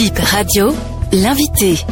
Bip Radio, l'invité.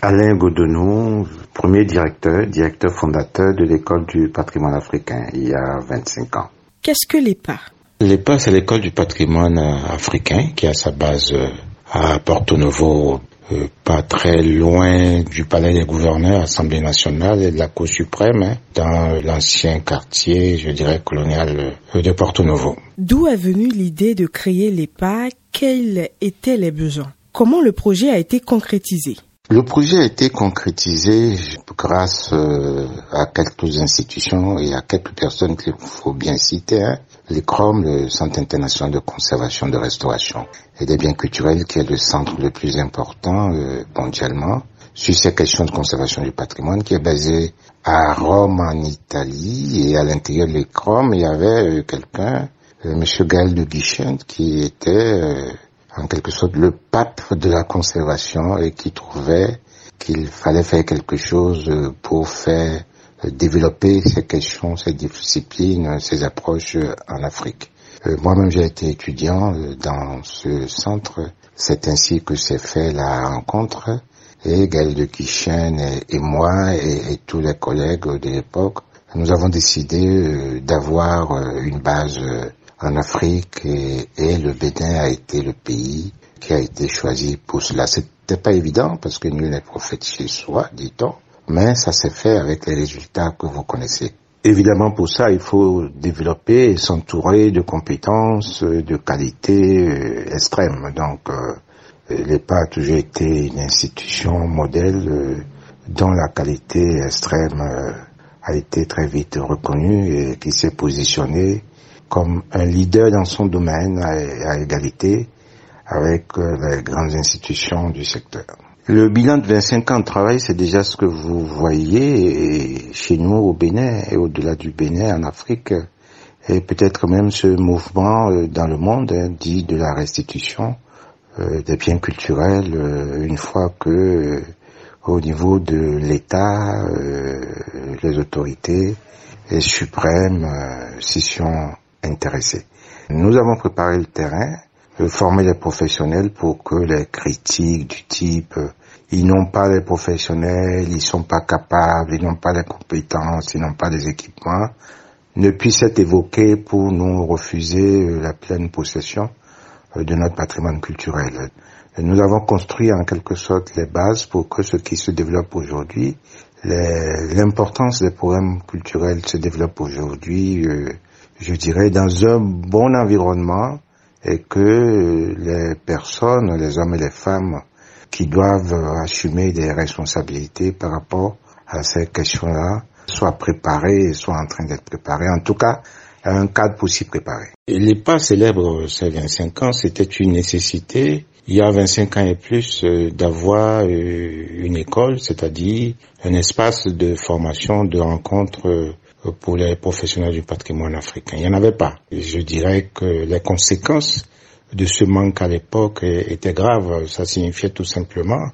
Alain Godonou, premier directeur, directeur fondateur de l'école du patrimoine africain il y a 25 ans. Qu'est-ce que l'EPA? L'EPA, c'est l'école du patrimoine africain qui a sa base euh, à Porto Novo, euh, pas très loin du palais des gouverneurs, Assemblée nationale et de la Cour suprême, hein, dans l'ancien quartier, je dirais, colonial euh, de Porto Novo. D'où est venue l'idée de créer l'EPA Quels étaient les besoins? Comment le projet a été concrétisé? Le projet a été concrétisé grâce euh, à quelques institutions et à quelques personnes qu'il faut bien citer. Hein. Les CROM, le Centre international de conservation de restauration et des biens culturels, qui est le centre le plus important euh, mondialement sur ces questions de conservation du patrimoine, qui est basé à Rome en Italie et à l'intérieur des CROM, il y avait euh, quelqu'un, Monsieur Gaël de Guichen, qui était en quelque sorte le pape de la conservation et qui trouvait qu'il fallait faire quelque chose pour faire développer ces questions, ces disciplines, ces approches en Afrique. Euh, moi-même, j'ai été étudiant euh, dans ce centre. C'est ainsi que s'est fait la rencontre. Et Gaël de Quichen et, moi et, tous les collègues de l'époque, nous avons décidé euh, d'avoir une base en Afrique et, et, le Bénin a été le pays qui a été choisi pour cela. C'était pas évident parce que nul n'est prophète chez soi, dit-on, mais ça s'est fait avec les résultats que vous connaissez. Évidemment, pour ça, il faut développer et s'entourer de compétences de qualité euh, extrême. Donc, euh, l'EPA a toujours été une institution modèle euh, dont la qualité extrême euh, a été très vite reconnue et qui s'est positionnée comme un leader dans son domaine à, égalité avec euh, les grandes institutions du secteur. Le bilan de 25 ans de travail, c'est déjà ce que vous voyez chez nous au Bénin et au-delà du Bénin en Afrique et peut-être même ce mouvement euh, dans le monde hein, dit de la restitution euh, des biens culturels une fois que au niveau de l'État, les autorités les suprêmes s'y sont intéressés. Nous avons préparé le terrain, euh, formé les professionnels pour que les critiques du type euh, ils n'ont pas les professionnels, ils sont pas capables, ils n'ont pas les compétences, ils n'ont pas les équipements, ne puissent être évoqués pour nous refuser euh, la pleine possession de notre patrimoine culturel. Nous avons construit en quelque sorte les bases pour que ce qui se développe aujourd'hui, l'importance des programmes culturels se développe aujourd'hui je dirais, dans un bon environnement et que les personnes, les hommes et les femmes qui doivent assumer des responsabilités par rapport à ces questions-là soient préparés et soient en train d'être préparés. En tout cas, un cadre pour s'y préparer. Les pas célèbres ces 25 ans, c'était une nécessité il y a 25 ans et plus euh, d'avoir euh, une école, c'est-à-dire un espace de formation, de rencontre euh, pour les professionnels du patrimoine africain. Il n'y en avait pas. je dirais que les conséquences de ce manque à l'époque étaient graves. Ça signifiait tout simplement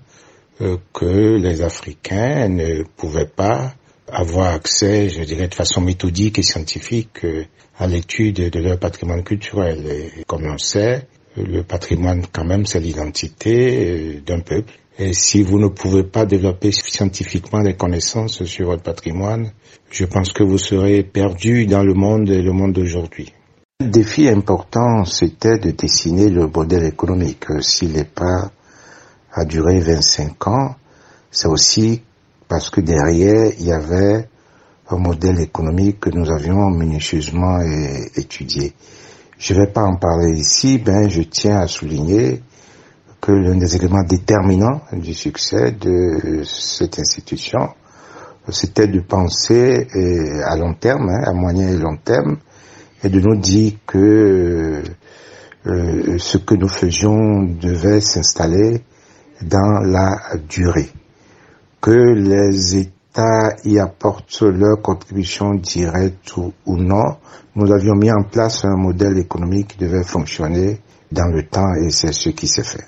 euh, que les Africains ne pouvaient pas avoir accès, je dirais, de façon méthodique et scientifique euh, à l'étude de leur patrimoine culturel. Et comme on sait, le patrimoine, quand même, c'est l'identité euh, d'un peuple. Et si vous ne pouvez pas développer scientifiquement des connaissances sur votre patrimoine, je pense que vous serez perdu dans le monde et le monde d'aujourd'hui. Le défi important, c'était de dessiner le modèle économique. S'il n'est pas a duré 25 ans, c'est aussi parce que derrière, il y avait un modèle économique que nous avions minutieusement étudié. Je ne vais pas en parler ici, ben je tiens à souligner que l'un des éléments déterminants du succès de cette institution, c'était de penser à long terme, hein, à moyen et long terme, et de nous dire que euh, ce que nous faisions devait s'installer dans la durée, que les États y apportent leur contribution directe ou non. Nous avions mis en place un modèle économique qui devait fonctionner dans le temps et c'est ce qui s'est fait.